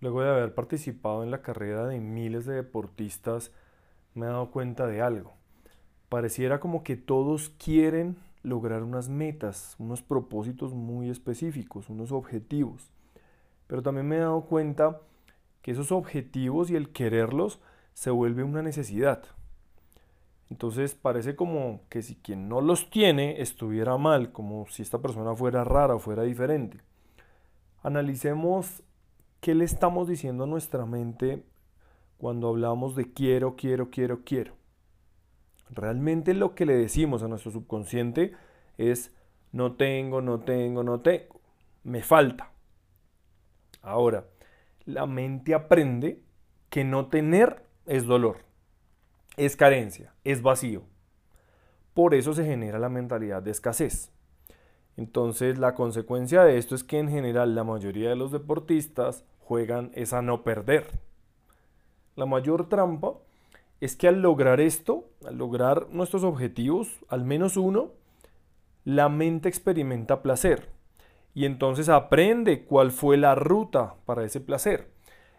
luego de haber participado en la carrera de miles de deportistas, me he dado cuenta de algo. Pareciera como que todos quieren lograr unas metas, unos propósitos muy específicos, unos objetivos. Pero también me he dado cuenta que esos objetivos y el quererlos se vuelve una necesidad. Entonces parece como que si quien no los tiene estuviera mal, como si esta persona fuera rara o fuera diferente. Analicemos qué le estamos diciendo a nuestra mente cuando hablamos de quiero, quiero, quiero, quiero. Realmente lo que le decimos a nuestro subconsciente es no tengo, no tengo, no tengo, me falta. Ahora, la mente aprende que no tener es dolor, es carencia, es vacío. Por eso se genera la mentalidad de escasez. Entonces la consecuencia de esto es que en general la mayoría de los deportistas juegan es a no perder. La mayor trampa es que al lograr esto, al lograr nuestros objetivos, al menos uno, la mente experimenta placer y entonces aprende cuál fue la ruta para ese placer.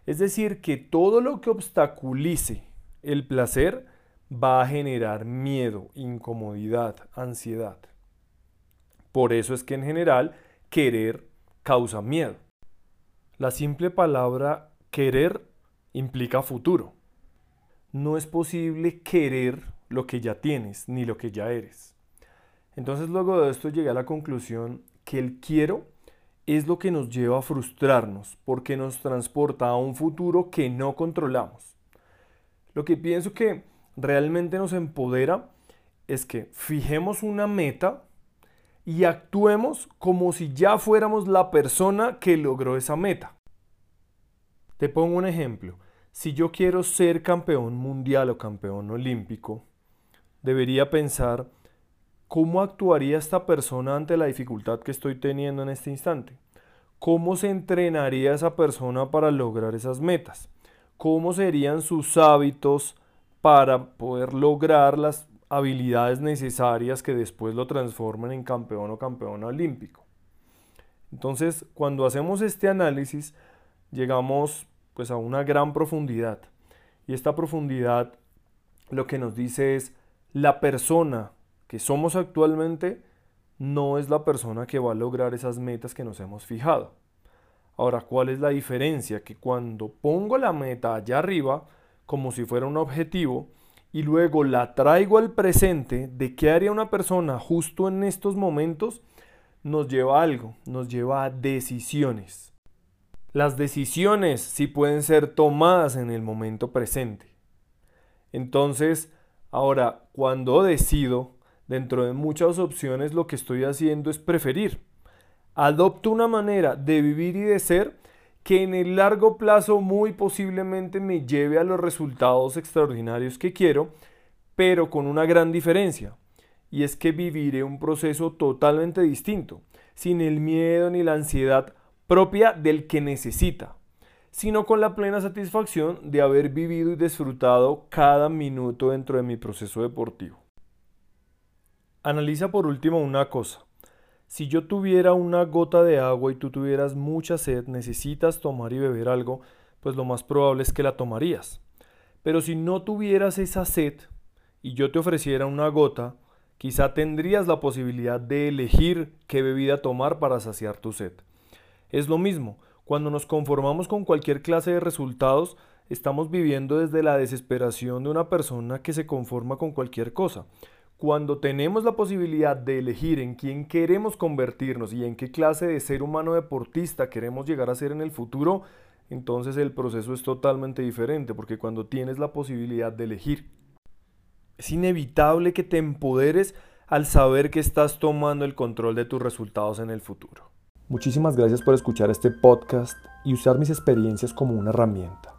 Es decir, que todo lo que obstaculice el placer va a generar miedo, incomodidad, ansiedad. Por eso es que en general querer causa miedo. La simple palabra querer implica futuro. No es posible querer lo que ya tienes ni lo que ya eres. Entonces luego de esto llegué a la conclusión que el quiero es lo que nos lleva a frustrarnos porque nos transporta a un futuro que no controlamos. Lo que pienso que realmente nos empodera es que fijemos una meta y actuemos como si ya fuéramos la persona que logró esa meta. Te pongo un ejemplo. Si yo quiero ser campeón mundial o campeón olímpico, debería pensar cómo actuaría esta persona ante la dificultad que estoy teniendo en este instante. ¿Cómo se entrenaría esa persona para lograr esas metas? ¿Cómo serían sus hábitos para poder lograr las habilidades necesarias que después lo transformen en campeón o campeona olímpico? Entonces, cuando hacemos este análisis, llegamos pues a una gran profundidad. Y esta profundidad lo que nos dice es la persona que somos actualmente no es la persona que va a lograr esas metas que nos hemos fijado. Ahora, ¿cuál es la diferencia? Que cuando pongo la meta allá arriba, como si fuera un objetivo, y luego la traigo al presente de qué haría una persona justo en estos momentos, nos lleva a algo, nos lleva a decisiones. Las decisiones sí pueden ser tomadas en el momento presente. Entonces, ahora, cuando decido, dentro de muchas opciones lo que estoy haciendo es preferir. Adopto una manera de vivir y de ser que en el largo plazo muy posiblemente me lleve a los resultados extraordinarios que quiero, pero con una gran diferencia. Y es que viviré un proceso totalmente distinto, sin el miedo ni la ansiedad propia del que necesita, sino con la plena satisfacción de haber vivido y disfrutado cada minuto dentro de mi proceso deportivo. Analiza por último una cosa. Si yo tuviera una gota de agua y tú tuvieras mucha sed, necesitas tomar y beber algo, pues lo más probable es que la tomarías. Pero si no tuvieras esa sed y yo te ofreciera una gota, quizá tendrías la posibilidad de elegir qué bebida tomar para saciar tu sed. Es lo mismo, cuando nos conformamos con cualquier clase de resultados, estamos viviendo desde la desesperación de una persona que se conforma con cualquier cosa. Cuando tenemos la posibilidad de elegir en quién queremos convertirnos y en qué clase de ser humano deportista queremos llegar a ser en el futuro, entonces el proceso es totalmente diferente, porque cuando tienes la posibilidad de elegir, es inevitable que te empoderes al saber que estás tomando el control de tus resultados en el futuro. Muchísimas gracias por escuchar este podcast y usar mis experiencias como una herramienta.